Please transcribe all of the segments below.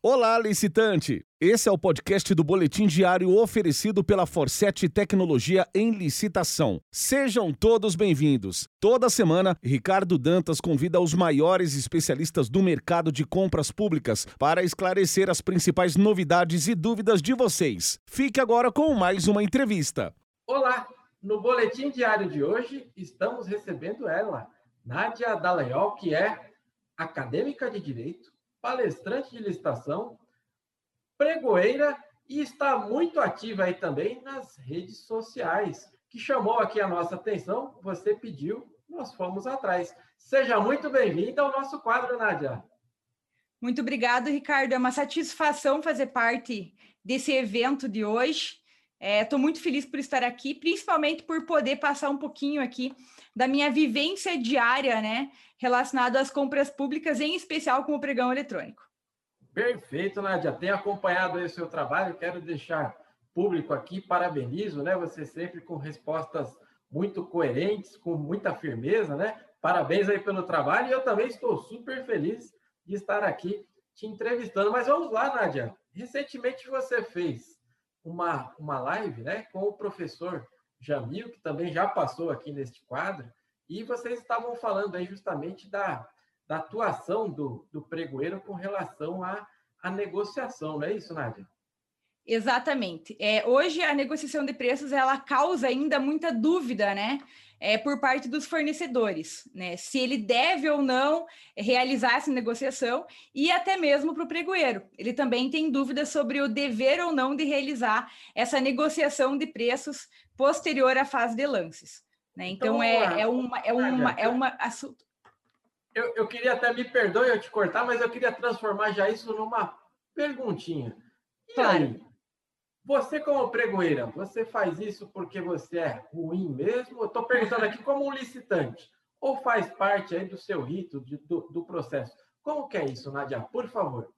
Olá, licitante! Esse é o podcast do Boletim Diário oferecido pela Forset Tecnologia em Licitação. Sejam todos bem-vindos. Toda semana, Ricardo Dantas convida os maiores especialistas do mercado de compras públicas para esclarecer as principais novidades e dúvidas de vocês. Fique agora com mais uma entrevista. Olá! No Boletim Diário de hoje, estamos recebendo ela, Nádia Dallagnol, que é acadêmica de Direito, palestrante de licitação, pregoeira e está muito ativa aí também nas redes sociais, que chamou aqui a nossa atenção, você pediu, nós fomos atrás. Seja muito bem-vinda ao nosso quadro, Nádia. Muito obrigado, Ricardo. É uma satisfação fazer parte desse evento de hoje. Estou é, muito feliz por estar aqui, principalmente por poder passar um pouquinho aqui da minha vivência diária, né, relacionado às compras públicas, em especial com o pregão eletrônico. Perfeito, Nádia. Tenho acompanhado o seu trabalho, quero deixar público aqui, parabenizo, né? Você sempre com respostas muito coerentes, com muita firmeza, né? Parabéns aí pelo trabalho e eu também estou super feliz de estar aqui te entrevistando. Mas vamos lá, Nádia. Recentemente você fez uma, uma live né, com o professor Jamil, que também já passou aqui neste quadro, e vocês estavam falando aí justamente da, da atuação do, do pregoeiro com relação à, à negociação, não é isso, Nádia? Exatamente. É, hoje a negociação de preços ela causa ainda muita dúvida, né? É, por parte dos fornecedores, né? Se ele deve ou não realizar essa negociação e até mesmo para o pregoeiro. Ele também tem dúvidas sobre o dever ou não de realizar essa negociação de preços posterior à fase de lances. Né? Então, então é, é uma é uma é uma assunto. Eu, eu queria até me perdoe eu te cortar, mas eu queria transformar já isso numa perguntinha. E claro. aí, você, como pregoeira, você faz isso porque você é ruim mesmo? Estou perguntando aqui como um licitante. Ou faz parte aí do seu rito, de, do, do processo? Como que é isso, Nadia? Por favor.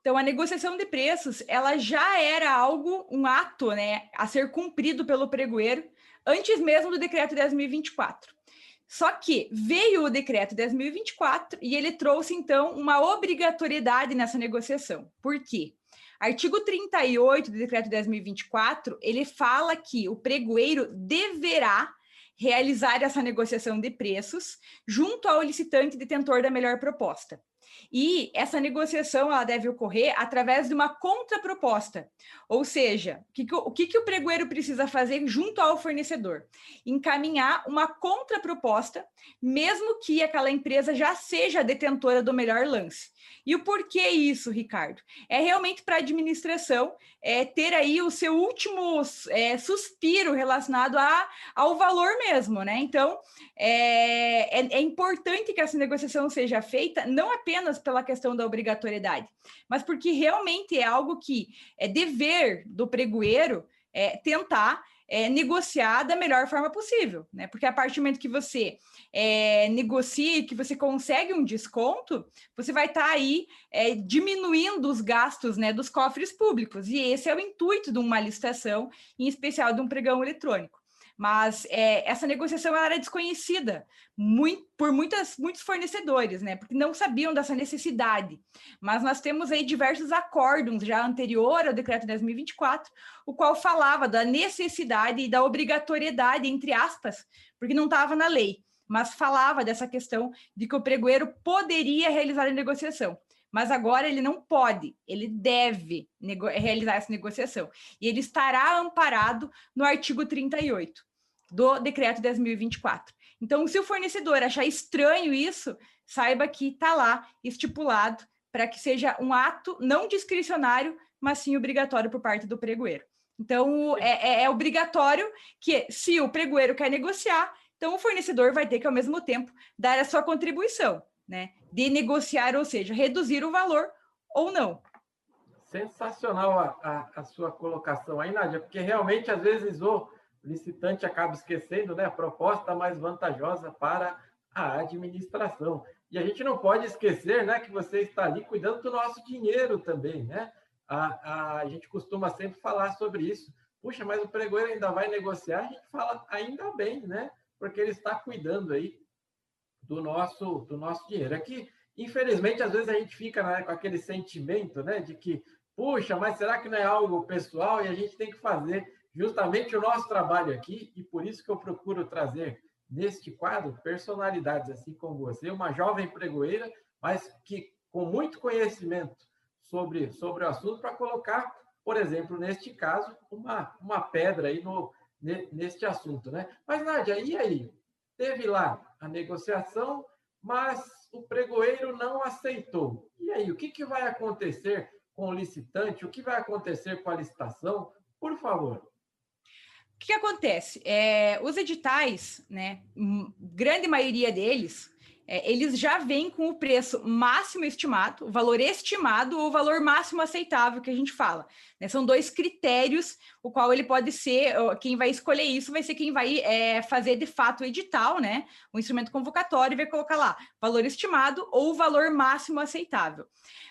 Então, a negociação de preços, ela já era algo, um ato, né, a ser cumprido pelo pregoeiro, antes mesmo do decreto 10.024. Só que veio o decreto 10.024 e ele trouxe, então, uma obrigatoriedade nessa negociação. Por quê? Artigo 38 do decreto 10.024, ele fala que o pregoeiro deverá realizar essa negociação de preços junto ao licitante detentor da melhor proposta. E essa negociação ela deve ocorrer através de uma contraproposta. Ou seja, o que, que, o que, que o pregoeiro precisa fazer junto ao fornecedor? Encaminhar uma contraproposta, mesmo que aquela empresa já seja detentora do melhor lance. E o porquê isso, Ricardo? É realmente para a administração é, ter aí o seu último é, suspiro relacionado a, ao valor mesmo, né? Então, é, é, é importante que essa negociação seja feita não apenas pela questão da obrigatoriedade, mas porque realmente é algo que é dever do pregoeiro é, tentar é, negociar da melhor forma possível, né? Porque a partir do momento que você é, negocia, que você consegue um desconto, você vai estar tá aí é, diminuindo os gastos né, dos cofres públicos. E esse é o intuito de uma licitação, em especial de um pregão eletrônico. Mas é, essa negociação era desconhecida muito, por muitas, muitos fornecedores, né? Porque não sabiam dessa necessidade. Mas nós temos aí diversos acórdons já anterior ao decreto 10.024, o qual falava da necessidade e da obrigatoriedade, entre aspas, porque não estava na lei, mas falava dessa questão de que o pregoeiro poderia realizar a negociação mas agora ele não pode, ele deve realizar essa negociação. E ele estará amparado no artigo 38 do decreto 10.024. Então, se o fornecedor achar estranho isso, saiba que está lá estipulado para que seja um ato não discricionário, mas sim obrigatório por parte do pregoeiro. Então, é, é, é obrigatório que, se o pregoeiro quer negociar, então o fornecedor vai ter que, ao mesmo tempo, dar a sua contribuição, né? De negociar, ou seja, reduzir o valor ou não. Sensacional a, a, a sua colocação aí, Nádia, porque realmente, às vezes, o licitante acaba esquecendo né, a proposta mais vantajosa para a administração. E a gente não pode esquecer né, que você está ali cuidando do nosso dinheiro também. Né? A, a, a gente costuma sempre falar sobre isso. Puxa, mas o pregoeiro ainda vai negociar? A gente fala ainda bem, né? Porque ele está cuidando aí do nosso, do nosso dinheiro. Aqui infelizmente, às vezes a gente fica né, com aquele sentimento né, de que, puxa, mas será que não é algo pessoal e a gente tem que fazer justamente o nosso trabalho aqui e por isso que eu procuro trazer neste quadro personalidades assim como você, uma jovem pregoeira, mas que com muito conhecimento sobre, sobre o assunto para colocar, por exemplo, neste caso, uma, uma pedra aí no, neste assunto, né? Mas, Nádia, e aí? Teve lá a negociação, mas o pregoeiro não aceitou. E aí, o que, que vai acontecer com o licitante? O que vai acontecer com a licitação? Por favor. Que, que acontece? É, os editais, né, grande maioria deles, é, eles já vêm com o preço máximo estimado, o valor estimado ou o valor máximo aceitável que a gente fala. Né? São dois critérios, o qual ele pode ser, quem vai escolher isso vai ser quem vai é, fazer de fato o edital, né? O instrumento convocatório vai colocar lá valor estimado ou valor máximo aceitável.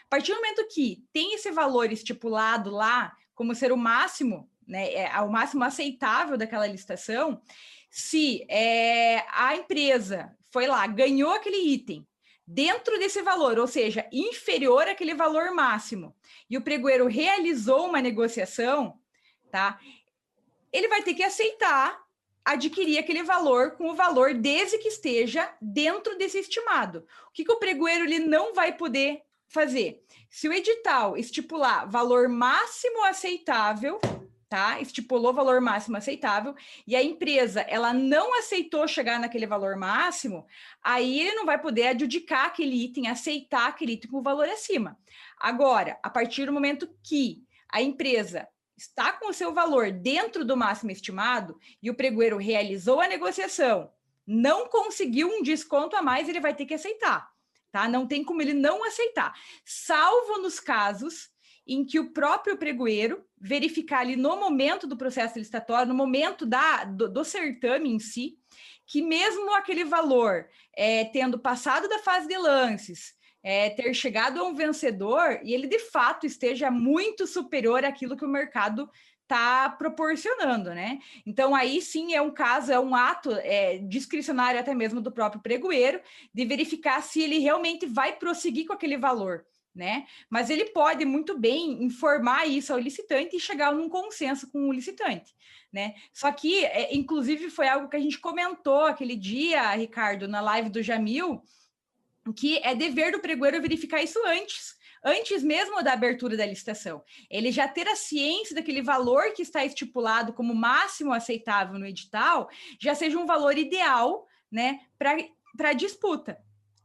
A partir do momento que tem esse valor estipulado lá como ser o máximo, né? É, o máximo aceitável daquela licitação, se é, a empresa foi lá, ganhou aquele item dentro desse valor, ou seja, inferior àquele valor máximo, e o pregoeiro realizou uma negociação, tá? Ele vai ter que aceitar adquirir aquele valor com o valor desde que esteja dentro desse estimado. O que, que o pregoeiro ele não vai poder fazer? Se o edital estipular valor máximo aceitável, tá? Estipulou valor máximo aceitável e a empresa ela não aceitou chegar naquele valor máximo, aí ele não vai poder adjudicar aquele item, aceitar aquele item com valor acima. Agora, a partir do momento que a empresa está com o seu valor dentro do máximo estimado e o pregoeiro realizou a negociação, não conseguiu um desconto a mais, ele vai ter que aceitar, tá? Não tem como ele não aceitar, salvo nos casos em que o próprio pregoeiro verificar ali no momento do processo licitatório, no momento da, do, do certame em si, que mesmo aquele valor, é, tendo passado da fase de lances, é, ter chegado a um vencedor e ele de fato esteja muito superior àquilo que o mercado está proporcionando, né? Então aí sim é um caso, é um ato é, discricionário até mesmo do próprio pregoeiro de verificar se ele realmente vai prosseguir com aquele valor né? Mas ele pode muito bem informar isso ao licitante e chegar num consenso com o licitante, né? Só que, é, inclusive, foi algo que a gente comentou aquele dia, Ricardo, na live do Jamil, que é dever do pregoeiro verificar isso antes, antes mesmo da abertura da licitação. Ele já ter a ciência daquele valor que está estipulado como máximo aceitável no edital, já seja um valor ideal, né, para disputa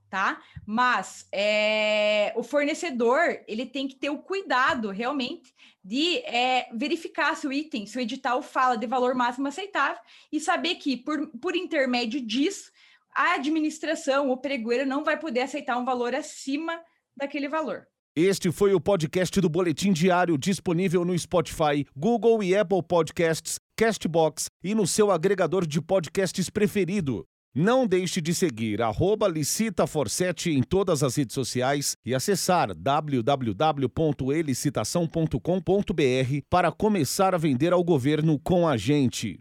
tá? Mas é, o fornecedor ele tem que ter o cuidado realmente de é, verificar se o item, se o edital fala de valor máximo aceitável e saber que por, por intermédio disso a administração, o pregoeiro não vai poder aceitar um valor acima daquele valor. Este foi o podcast do Boletim Diário disponível no Spotify, Google e Apple Podcasts, Castbox e no seu agregador de podcasts preferido. Não deixe de seguir licitaforsete em todas as redes sociais e acessar www.elicitação.com.br para começar a vender ao governo com a gente.